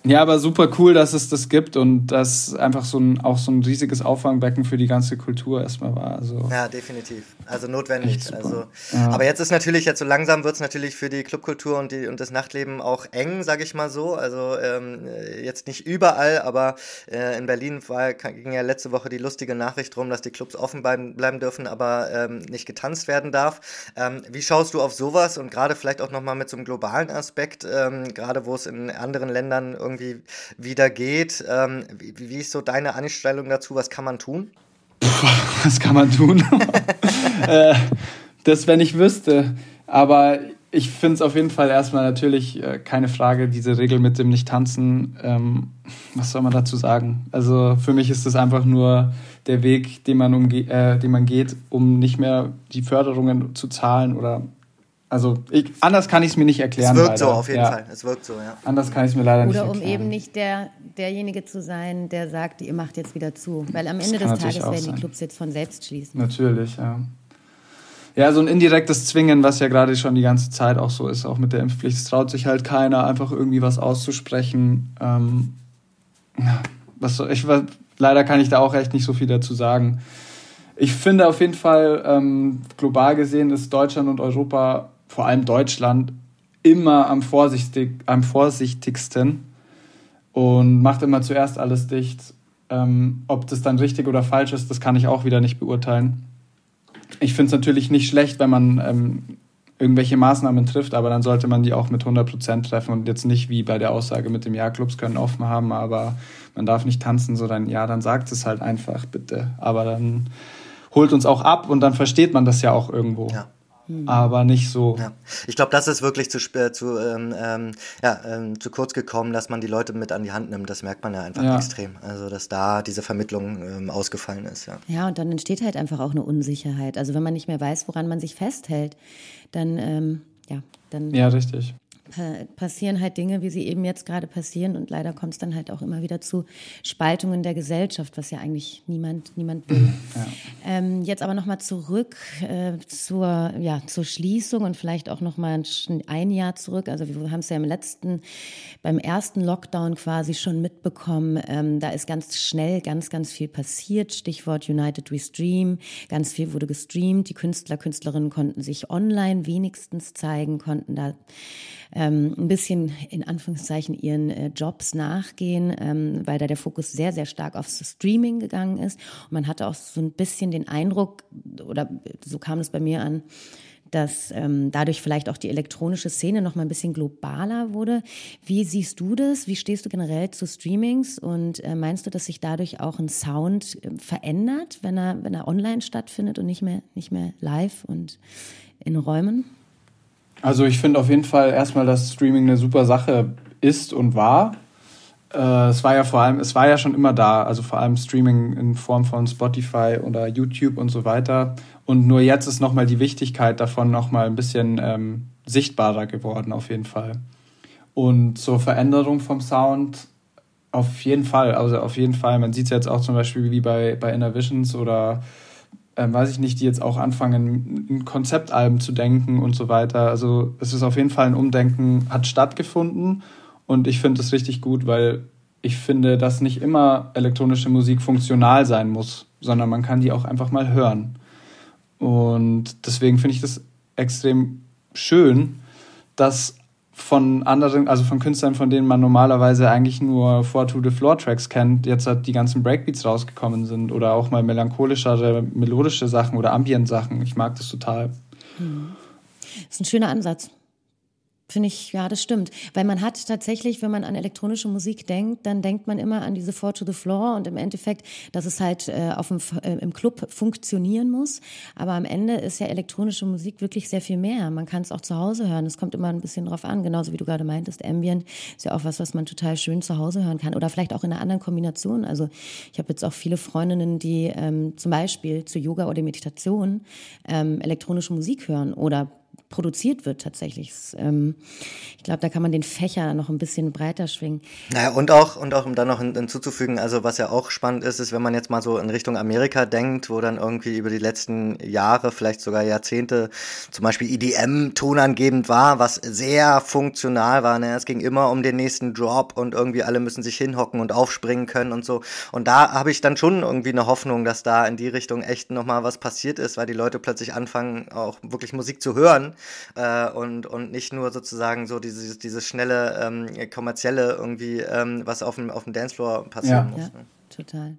Ja. ja. aber super cool, dass es das gibt und dass einfach so ein, auch so ein riesiges Auffangbecken für die ganze Kultur erstmal war. Also ja, definitiv. Also notwendig. Also, ja. Aber jetzt ist natürlich, jetzt so langsam wird es natürlich für die Clubkultur und, die, und das Nachtleben auch eng, sage ich mal so. Also ähm, jetzt nicht überall, aber äh, in Berlin war, ging ja letzte Woche die lustige Nachricht rum, dass die Clubs offen bleiben, bleiben dürfen, aber ähm, nicht getanzt werden darf. Ähm, wie schaust du auf sowas und gerade vielleicht auch nochmal mit so einem globalen Aspekt, ähm, gerade wo es in anderen Ländern irgendwie wieder geht? Ähm, wie, wie ist so deine Einstellung dazu? Was kann man tun? Puh, <laughs> was kann man tun? <laughs> äh, das, wenn ich wüsste. Aber ich finde es auf jeden Fall erstmal natürlich äh, keine Frage, diese Regel mit dem Nicht-Tanzen. Ähm, was soll man dazu sagen? Also für mich ist das einfach nur der Weg, den man, umge äh, den man geht, um nicht mehr die Förderungen zu zahlen oder also ich, anders kann ich es mir nicht erklären. Es wirkt leider. so auf jeden ja. Fall. Es wirkt so, ja. Anders kann ich es mir leider Oder nicht erklären. Oder um eben nicht der, derjenige zu sein, der sagt, ihr macht jetzt wieder zu. Weil am Ende des Tages werden die Clubs jetzt von selbst schließen. Natürlich, ja. Ja, so ein indirektes Zwingen, was ja gerade schon die ganze Zeit auch so ist, auch mit der Impfpflicht. Es traut sich halt keiner, einfach irgendwie was auszusprechen. Ähm, was soll, ich, leider kann ich da auch echt nicht so viel dazu sagen. Ich finde auf jeden Fall, ähm, global gesehen ist Deutschland und Europa, vor allem Deutschland, immer am, vorsichtig, am vorsichtigsten und macht immer zuerst alles dicht. Ähm, ob das dann richtig oder falsch ist, das kann ich auch wieder nicht beurteilen. Ich finde es natürlich nicht schlecht, wenn man ähm, irgendwelche Maßnahmen trifft, aber dann sollte man die auch mit 100% treffen und jetzt nicht wie bei der Aussage mit dem Ja, Clubs können offen haben, aber man darf nicht tanzen, sondern ja, dann sagt es halt einfach bitte. Aber dann holt uns auch ab und dann versteht man das ja auch irgendwo. Ja. Hm. aber nicht so. Ja. Ich glaube, das ist wirklich zu, zu, ähm, ähm, ja, ähm, zu kurz gekommen, dass man die Leute mit an die Hand nimmt. Das merkt man ja einfach ja. extrem. Also, dass da diese Vermittlung ähm, ausgefallen ist. Ja. ja, und dann entsteht halt einfach auch eine Unsicherheit. Also, wenn man nicht mehr weiß, woran man sich festhält, dann, ähm, ja, dann. Ja, richtig passieren halt Dinge, wie sie eben jetzt gerade passieren. Und leider kommt es dann halt auch immer wieder zu Spaltungen der Gesellschaft, was ja eigentlich niemand, niemand will. Ja. Ähm, jetzt aber nochmal zurück äh, zur, ja, zur Schließung und vielleicht auch nochmal ein Jahr zurück. Also wir haben es ja im letzten, beim ersten Lockdown quasi schon mitbekommen. Ähm, da ist ganz schnell ganz, ganz viel passiert. Stichwort United We Stream. Ganz viel wurde gestreamt. Die Künstler, Künstlerinnen konnten sich online wenigstens zeigen, konnten da ähm, ein bisschen in Anführungszeichen ihren äh, Jobs nachgehen, ähm, weil da der Fokus sehr, sehr stark aufs Streaming gegangen ist. Und man hatte auch so ein bisschen den Eindruck, oder so kam es bei mir an, dass ähm, dadurch vielleicht auch die elektronische Szene noch mal ein bisschen globaler wurde. Wie siehst du das? Wie stehst du generell zu Streamings? Und äh, meinst du, dass sich dadurch auch ein Sound äh, verändert, wenn er, wenn er online stattfindet und nicht mehr, nicht mehr live und in Räumen? Also ich finde auf jeden Fall erstmal, dass Streaming eine super Sache ist und war. Äh, es war ja vor allem, es war ja schon immer da, also vor allem Streaming in Form von Spotify oder YouTube und so weiter. Und nur jetzt ist nochmal die Wichtigkeit davon nochmal ein bisschen ähm, sichtbarer geworden, auf jeden Fall. Und zur Veränderung vom Sound auf jeden Fall, also auf jeden Fall. Man sieht es jetzt auch zum Beispiel wie bei, bei Innervisions oder ähm, weiß ich nicht, die jetzt auch anfangen, in Konzeptalben zu denken und so weiter. Also es ist auf jeden Fall ein Umdenken, hat stattgefunden und ich finde es richtig gut, weil ich finde, dass nicht immer elektronische Musik funktional sein muss, sondern man kann die auch einfach mal hören. Und deswegen finde ich das extrem schön, dass von anderen, also von Künstlern, von denen man normalerweise eigentlich nur Four to the Floor Tracks kennt, jetzt halt die ganzen Breakbeats rausgekommen sind oder auch mal melancholischere, melodische Sachen oder Ambient Sachen. Ich mag das total. Das ist ein schöner Ansatz. Finde ich, ja, das stimmt. Weil man hat tatsächlich, wenn man an elektronische Musik denkt, dann denkt man immer an diese Four to the Floor und im Endeffekt, dass es halt äh, auf dem, äh, im Club funktionieren muss. Aber am Ende ist ja elektronische Musik wirklich sehr viel mehr. Man kann es auch zu Hause hören. Es kommt immer ein bisschen drauf an. Genauso wie du gerade meintest, Ambient ist ja auch was, was man total schön zu Hause hören kann. Oder vielleicht auch in einer anderen Kombination. Also ich habe jetzt auch viele Freundinnen, die ähm, zum Beispiel zu Yoga oder Meditation ähm, elektronische Musik hören oder produziert wird tatsächlich. Ähm, ich glaube, da kann man den Fächer noch ein bisschen breiter schwingen. Naja, und auch, und auch um dann noch hinzuzufügen, also was ja auch spannend ist, ist, wenn man jetzt mal so in Richtung Amerika denkt, wo dann irgendwie über die letzten Jahre, vielleicht sogar Jahrzehnte, zum Beispiel EDM tonangebend war, was sehr funktional war. Ne? Es ging immer um den nächsten Drop und irgendwie alle müssen sich hinhocken und aufspringen können und so. Und da habe ich dann schon irgendwie eine Hoffnung, dass da in die Richtung echt nochmal was passiert ist, weil die Leute plötzlich anfangen, auch wirklich Musik zu hören äh, und, und nicht nur sozusagen so dieses, dieses schnelle ähm, kommerzielle irgendwie, ähm, was auf dem, auf dem Dancefloor passieren ja. muss. Ja, ne? total.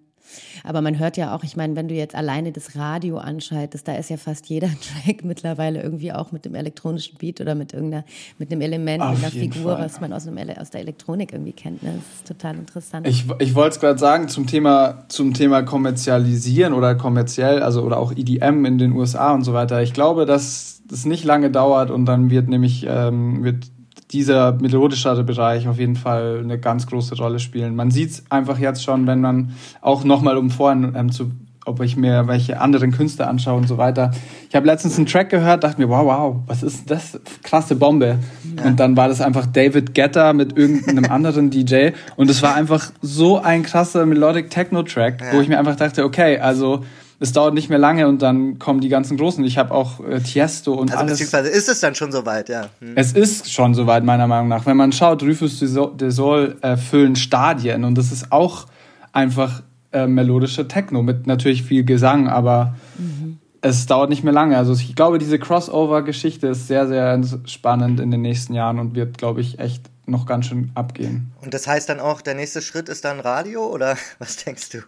Aber man hört ja auch, ich meine, wenn du jetzt alleine das Radio anschaltest, da ist ja fast jeder <laughs> Track mittlerweile irgendwie auch mit dem elektronischen Beat oder mit irgendeiner, mit einem Element, Auf einer Figur, Fall. was man aus, einem, aus der Elektronik irgendwie kennt. Ne? Das ist total interessant. Ich, ich wollte es gerade sagen, zum Thema, zum Thema kommerzialisieren oder kommerziell, also oder auch EDM in den USA und so weiter. Ich glaube, dass das nicht lange dauert und dann wird nämlich ähm, wird dieser melodischere Bereich auf jeden Fall eine ganz große Rolle spielen. Man sieht es einfach jetzt schon, wenn man auch nochmal um vorhin ähm, zu, ob ich mir welche anderen Künstler anschaue und so weiter. Ich habe letztens einen Track gehört, dachte mir, wow, wow, was ist das? Krasse Bombe. Ja. Und dann war das einfach David Guetta mit irgendeinem <laughs> anderen DJ und es war einfach so ein krasser Melodic Techno Track, ja. wo ich mir einfach dachte, okay, also es dauert nicht mehr lange und dann kommen die ganzen Großen. Ich habe auch äh, Tiesto und also alles. Beziehungsweise ist es dann schon soweit, ja. Hm. Es ist schon soweit, meiner Meinung nach. Wenn man schaut, Rufus de Sol äh, füllen Stadien und das ist auch einfach äh, melodische Techno mit natürlich viel Gesang, aber mhm. es dauert nicht mehr lange. Also ich glaube, diese Crossover-Geschichte ist sehr, sehr spannend in den nächsten Jahren und wird, glaube ich, echt noch ganz schön abgehen. Und das heißt dann auch, der nächste Schritt ist dann Radio oder <laughs> was denkst du?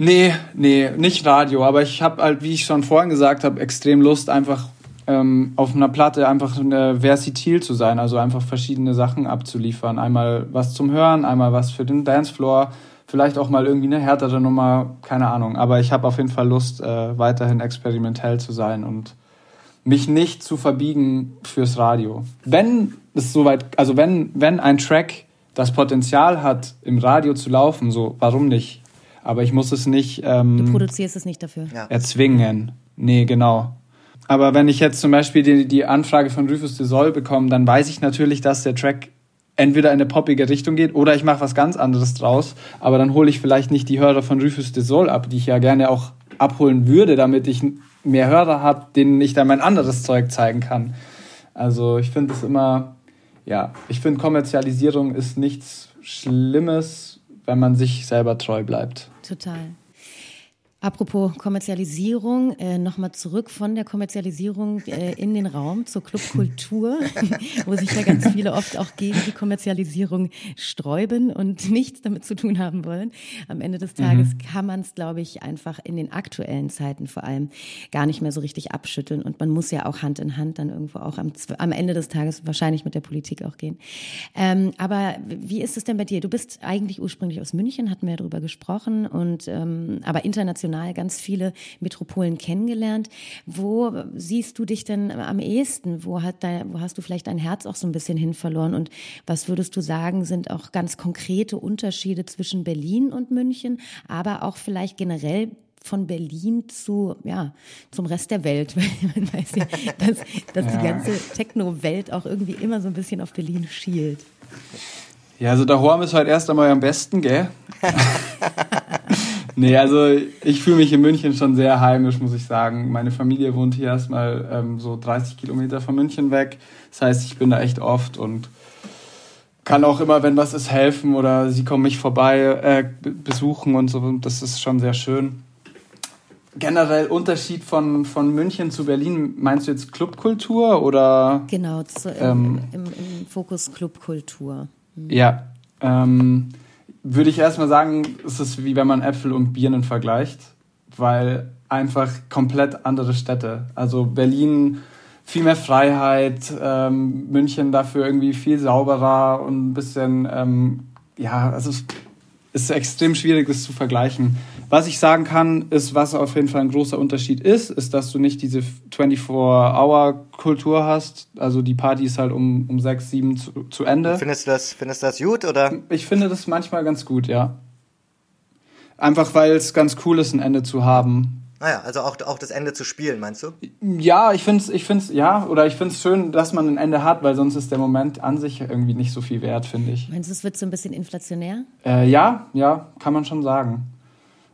Nee, nee, nicht Radio, aber ich habe halt, wie ich schon vorhin gesagt habe, extrem Lust, einfach ähm, auf einer Platte einfach eine versatil zu sein, also einfach verschiedene Sachen abzuliefern. Einmal was zum Hören, einmal was für den Dancefloor, vielleicht auch mal irgendwie eine härtere Nummer, keine Ahnung. Aber ich habe auf jeden Fall Lust, äh, weiterhin experimentell zu sein und mich nicht zu verbiegen fürs Radio. Wenn es soweit, also wenn, wenn ein Track das Potenzial hat, im Radio zu laufen, so warum nicht? Aber ich muss es nicht. Ähm, du produzierst es nicht dafür. Ja. Erzwingen. Nee, genau. Aber wenn ich jetzt zum Beispiel die, die Anfrage von Rufus de Sol bekomme, dann weiß ich natürlich, dass der Track entweder in eine poppige Richtung geht oder ich mache was ganz anderes draus. Aber dann hole ich vielleicht nicht die Hörer von Rufus de Sol ab, die ich ja gerne auch abholen würde, damit ich mehr Hörer habe, denen ich dann mein anderes Zeug zeigen kann. Also ich finde es immer, ja, ich finde Kommerzialisierung ist nichts Schlimmes, wenn man sich selber treu bleibt. Total. Apropos Kommerzialisierung, äh, nochmal zurück von der Kommerzialisierung äh, in den Raum zur Clubkultur, <laughs> wo sich ja ganz viele oft auch gegen die Kommerzialisierung sträuben und nichts damit zu tun haben wollen. Am Ende des Tages mhm. kann man es, glaube ich, einfach in den aktuellen Zeiten vor allem gar nicht mehr so richtig abschütteln und man muss ja auch Hand in Hand dann irgendwo auch am, am Ende des Tages wahrscheinlich mit der Politik auch gehen. Ähm, aber wie ist es denn bei dir? Du bist eigentlich ursprünglich aus München, hatten wir ja darüber gesprochen und ähm, aber international international ganz viele Metropolen kennengelernt. Wo siehst du dich denn am ehesten? Wo, hat dein, wo hast du vielleicht dein Herz auch so ein bisschen hin verloren? Und was würdest du sagen, sind auch ganz konkrete Unterschiede zwischen Berlin und München, aber auch vielleicht generell von Berlin zu, ja, zum Rest der Welt. <laughs> Man weiß ja, dass, dass ja. die ganze Techno-Welt auch irgendwie immer so ein bisschen auf Berlin schielt. Ja, also der Horm ist halt erst einmal am besten, gell? <laughs> Nee, also ich fühle mich in München schon sehr heimisch, muss ich sagen. Meine Familie wohnt hier erstmal ähm, so 30 Kilometer von München weg. Das heißt, ich bin da echt oft und kann auch immer, wenn was ist, helfen oder sie kommen mich vorbei äh, besuchen und so. Das ist schon sehr schön. Generell Unterschied von, von München zu Berlin, meinst du jetzt Clubkultur oder? Genau, zu, ähm, im, im, Fokus Clubkultur. Mhm. Ja, ähm, würde ich erstmal sagen, es ist wie wenn man Äpfel und Birnen vergleicht, weil einfach komplett andere Städte. Also Berlin viel mehr Freiheit, ähm, München dafür irgendwie viel sauberer und ein bisschen, ähm, ja, also es ist extrem schwierig, das zu vergleichen. Was ich sagen kann, ist, was auf jeden Fall ein großer Unterschied ist, ist, dass du nicht diese 24-Hour-Kultur hast. Also die Party ist halt um, um 6, 7 zu, zu Ende. Findest du, das, findest du das gut, oder? Ich finde das manchmal ganz gut, ja. Einfach, weil es ganz cool ist, ein Ende zu haben. Naja, also auch, auch das Ende zu spielen, meinst du? Ja, ich finde es, ich find's, ja, oder ich finde es schön, dass man ein Ende hat, weil sonst ist der Moment an sich irgendwie nicht so viel wert, finde ich. Meinst du, es wird so ein bisschen inflationär? Äh, ja, ja, kann man schon sagen.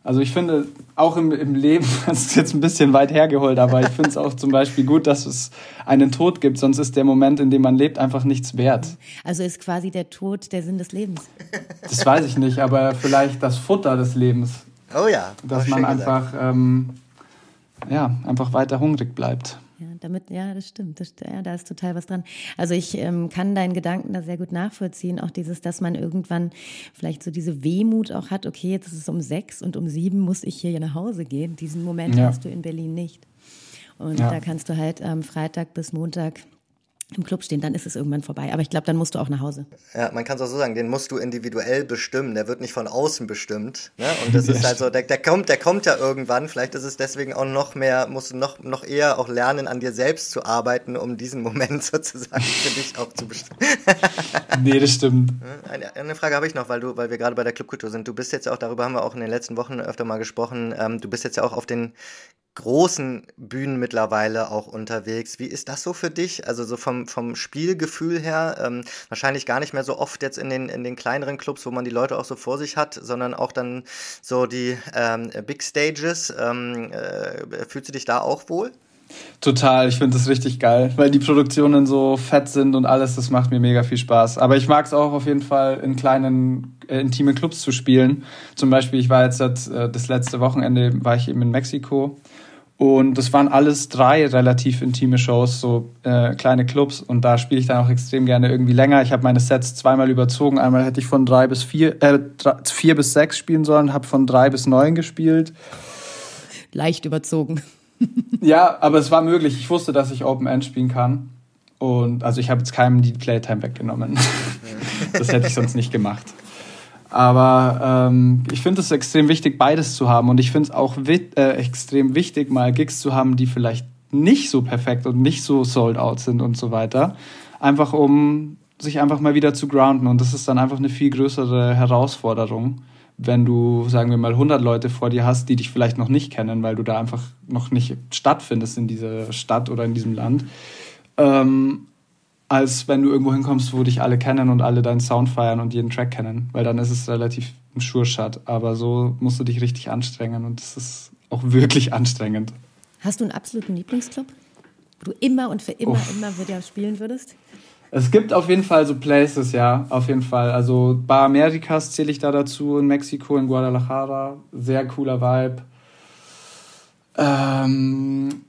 Also ich finde, auch im, im Leben, <laughs> das ist jetzt ein bisschen weit hergeholt, aber ich finde es auch zum Beispiel gut, dass es einen Tod gibt, sonst ist der Moment, in dem man lebt, einfach nichts wert. Also ist quasi der Tod der Sinn des Lebens. Das weiß ich nicht, aber vielleicht das Futter des Lebens. Oh ja. Dass man einfach, ähm, ja, einfach weiter hungrig bleibt. Ja, damit, ja, das stimmt. Das, ja, da ist total was dran. Also ich ähm, kann deinen Gedanken da sehr gut nachvollziehen. Auch dieses, dass man irgendwann vielleicht so diese Wehmut auch hat, okay, jetzt ist es um sechs und um sieben muss ich hier nach Hause gehen. Diesen Moment ja. hast du in Berlin nicht. Und ja. da kannst du halt am ähm, Freitag bis Montag im Club stehen, dann ist es irgendwann vorbei. Aber ich glaube, dann musst du auch nach Hause. Ja, man kann es auch so sagen, den musst du individuell bestimmen. Der wird nicht von außen bestimmt. Ne? Und <laughs> das ist halt so, der, der, kommt, der kommt ja irgendwann. Vielleicht ist es deswegen auch noch mehr, musst du noch, noch eher auch lernen, an dir selbst zu arbeiten, um diesen Moment <laughs> sozusagen für dich auch zu bestimmen. <laughs> nee, das stimmt. Eine, eine Frage habe ich noch, weil du, weil wir gerade bei der Clubkultur sind. Du bist jetzt auch, darüber haben wir auch in den letzten Wochen öfter mal gesprochen, ähm, du bist jetzt ja auch auf den großen Bühnen mittlerweile auch unterwegs. Wie ist das so für dich? Also so vom, vom Spielgefühl her, ähm, wahrscheinlich gar nicht mehr so oft jetzt in den, in den kleineren Clubs, wo man die Leute auch so vor sich hat, sondern auch dann so die ähm, Big Stages. Ähm, äh, fühlst du dich da auch wohl? Total, ich finde das richtig geil, weil die Produktionen so fett sind und alles, das macht mir mega viel Spaß. Aber ich mag es auch auf jeden Fall in kleinen, äh, intime Clubs zu spielen. Zum Beispiel, ich war jetzt das, äh, das letzte Wochenende, war ich eben in Mexiko und das waren alles drei relativ intime Shows, so äh, kleine Clubs. Und da spiele ich dann auch extrem gerne irgendwie länger. Ich habe meine Sets zweimal überzogen. Einmal hätte ich von drei bis vier, äh, drei, vier bis sechs spielen sollen, habe von drei bis neun gespielt. Leicht überzogen. Ja, aber es war möglich. Ich wusste, dass ich Open End spielen kann. Und also ich habe jetzt keinem die Playtime weggenommen. <laughs> das hätte ich sonst nicht gemacht. Aber ähm, ich finde es extrem wichtig, beides zu haben. Und ich finde es auch äh, extrem wichtig, mal Gigs zu haben, die vielleicht nicht so perfekt und nicht so sold out sind und so weiter. Einfach um sich einfach mal wieder zu grounden. Und das ist dann einfach eine viel größere Herausforderung, wenn du, sagen wir mal, 100 Leute vor dir hast, die dich vielleicht noch nicht kennen, weil du da einfach noch nicht stattfindest in dieser Stadt oder in diesem Land. Ähm, als wenn du irgendwo hinkommst, wo dich alle kennen und alle deinen Sound feiern und jeden Track kennen, weil dann ist es relativ ein Sure-Shot. Aber so musst du dich richtig anstrengen und das ist auch wirklich anstrengend. Hast du einen absoluten Lieblingsclub, wo du immer und für immer, Uff. immer wieder spielen würdest? Es gibt auf jeden Fall so Places, ja, auf jeden Fall. Also Bar Americas zähle ich da dazu, in Mexiko, in Guadalajara. Sehr cooler Vibe. Ähm,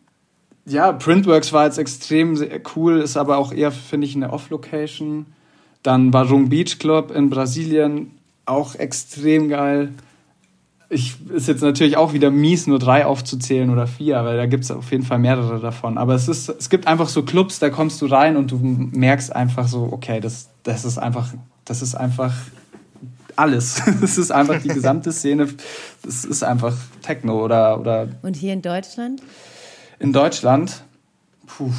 ja, Printworks war jetzt extrem cool, ist aber auch eher, finde ich, eine Off-Location. Dann Barung Beach Club in Brasilien, auch extrem geil. Ich ist jetzt natürlich auch wieder mies, nur drei aufzuzählen oder vier, weil da gibt es auf jeden Fall mehrere davon. Aber es ist, es gibt einfach so Clubs, da kommst du rein und du merkst einfach so, okay, das, das ist einfach, das ist einfach alles. <laughs> Das ist einfach die gesamte Szene. Das ist einfach Techno oder, oder. Und hier in Deutschland? In Deutschland, puh,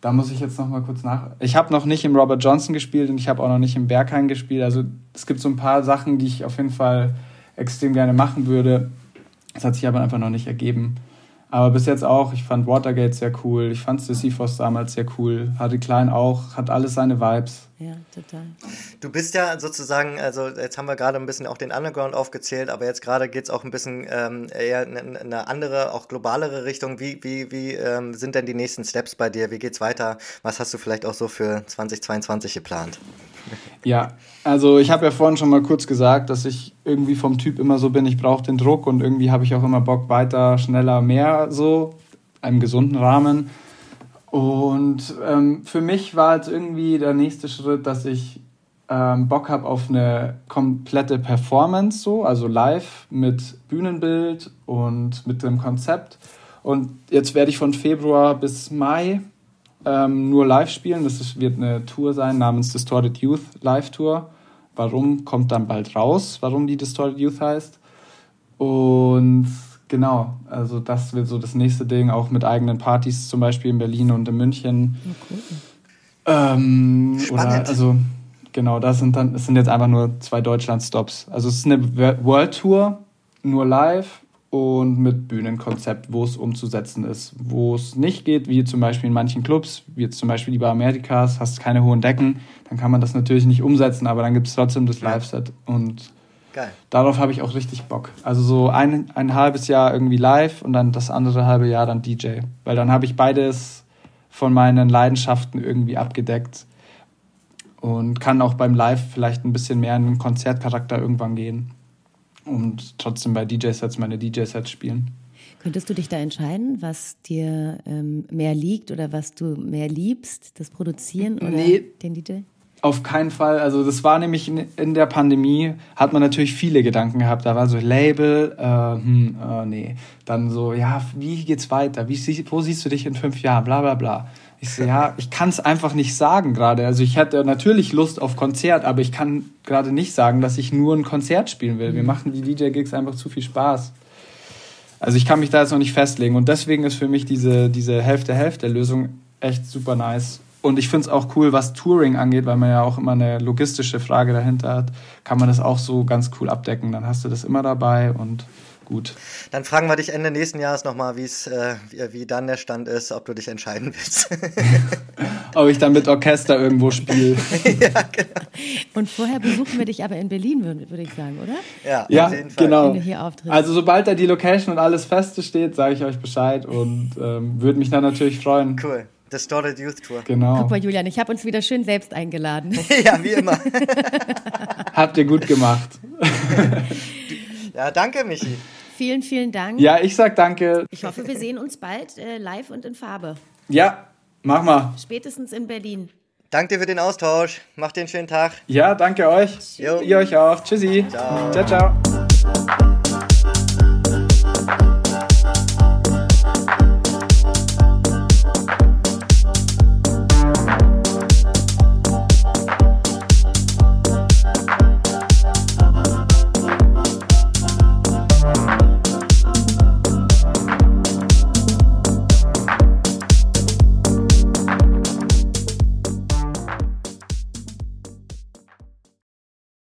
da muss ich jetzt noch mal kurz nach. Ich habe noch nicht im Robert Johnson gespielt und ich habe auch noch nicht im Berghain gespielt. Also es gibt so ein paar Sachen, die ich auf jeden Fall extrem gerne machen würde. Das hat sich aber einfach noch nicht ergeben. Aber bis jetzt auch, ich fand Watergate sehr cool, ich fand Sisyphos damals sehr cool, Harry Klein auch, hat alles seine Vibes. Ja, total. Du bist ja sozusagen, also jetzt haben wir gerade ein bisschen auch den Underground aufgezählt, aber jetzt gerade geht es auch ein bisschen ähm, eher in eine andere, auch globalere Richtung. Wie, wie, wie ähm, sind denn die nächsten Steps bei dir? Wie geht's weiter? Was hast du vielleicht auch so für 2022 geplant? Ja, also ich habe ja vorhin schon mal kurz gesagt, dass ich irgendwie vom Typ immer so bin, ich brauche den Druck und irgendwie habe ich auch immer Bock weiter, schneller, mehr so, einem gesunden Rahmen. Und ähm, für mich war jetzt irgendwie der nächste Schritt, dass ich ähm, Bock habe auf eine komplette Performance, so, also live mit Bühnenbild und mit dem Konzept. Und jetzt werde ich von Februar bis Mai ähm, nur live spielen. Das ist, wird eine Tour sein namens Distorted Youth Live Tour. Warum kommt dann bald raus, warum die Distorted Youth heißt. Und genau, also das wird so das nächste Ding, auch mit eigenen Partys, zum Beispiel in Berlin und in München. Oh, cool. ähm, Spannend. Oder, also genau, das sind dann, das sind jetzt einfach nur zwei Deutschland-Stops. Also es ist eine World Tour, nur live und mit Bühnenkonzept, wo es umzusetzen ist. Wo es nicht geht, wie zum Beispiel in manchen Clubs, wie jetzt zum Beispiel die Bar Americas, hast keine hohen Decken, dann kann man das natürlich nicht umsetzen, aber dann gibt es trotzdem das Live-Set und Geil. darauf habe ich auch richtig Bock. Also so ein, ein halbes Jahr irgendwie live und dann das andere halbe Jahr dann DJ, weil dann habe ich beides von meinen Leidenschaften irgendwie abgedeckt und kann auch beim Live vielleicht ein bisschen mehr in den Konzertcharakter irgendwann gehen und trotzdem bei DJ-Sets meine DJ-Sets spielen. Könntest du dich da entscheiden, was dir ähm, mehr liegt oder was du mehr liebst, das Produzieren oder nee, den DJ? Auf keinen Fall. Also das war nämlich in, in, der Pandemie, hat man natürlich viele Gedanken gehabt. Da war so Label, äh, hm, äh, nee. Dann so, ja, wie geht's weiter? Wie, wo siehst du dich in fünf Jahren? Bla bla bla. Ich so, ja, ich kann es einfach nicht sagen gerade. Also ich hätte natürlich Lust auf Konzert, aber ich kann gerade nicht sagen, dass ich nur ein Konzert spielen will. Wir mhm. machen die DJ-Gigs einfach zu viel Spaß. Also ich kann mich da jetzt noch nicht festlegen. Und deswegen ist für mich diese, diese Hälfte-Hälfte-Lösung echt super nice. Und ich finde es auch cool, was Touring angeht, weil man ja auch immer eine logistische Frage dahinter hat, kann man das auch so ganz cool abdecken. Dann hast du das immer dabei und gut. Dann fragen wir dich Ende nächsten Jahres nochmal, äh, wie, wie dann der Stand ist, ob du dich entscheiden willst. <laughs> ob ich dann mit Orchester irgendwo spiele. <laughs> ja, genau. Und vorher besuchen wir dich aber in Berlin, würde würd ich sagen, oder? Ja, ja auf jeden Fall. genau. Wenn du hier auftrittst. Also sobald da die Location und alles feste steht, sage ich euch Bescheid und ähm, würde mich dann natürlich freuen. Cool. Distorted Youth Tour. Genau. Guck mal, Julian, ich habe uns wieder schön selbst eingeladen. <laughs> ja, wie immer. Habt ihr gut gemacht. Ja, danke, Michi. Vielen, vielen Dank. Ja, ich sag danke. Ich hoffe, wir sehen uns bald äh, live und in Farbe. Ja, mach mal. Spätestens in Berlin. Danke dir für den Austausch. Macht dir einen schönen Tag. Ja, danke euch. Jo. Ihr euch auch. Tschüssi. Ciao, ciao. ciao.